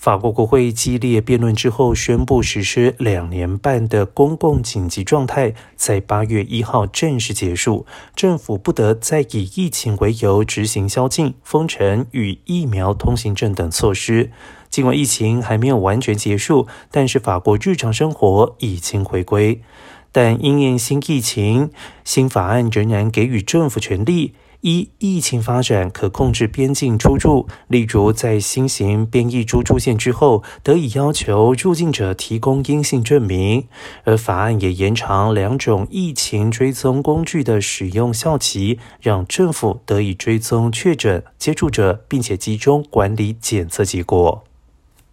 法国国会激烈辩论之后，宣布实施两年半的公共紧急状态，在八月一号正式结束。政府不得再以疫情为由执行宵禁、封城与疫苗通行证等措施。尽管疫情还没有完全结束，但是法国日常生活已经回归。但因应新疫情，新法案仍然给予政府权力。一疫情发展可控制边境出入，例如在新型变异株出现之后，得以要求入境者提供阴性证明。而法案也延长两种疫情追踪工具的使用效期，让政府得以追踪确诊接触者，并且集中管理检测结果。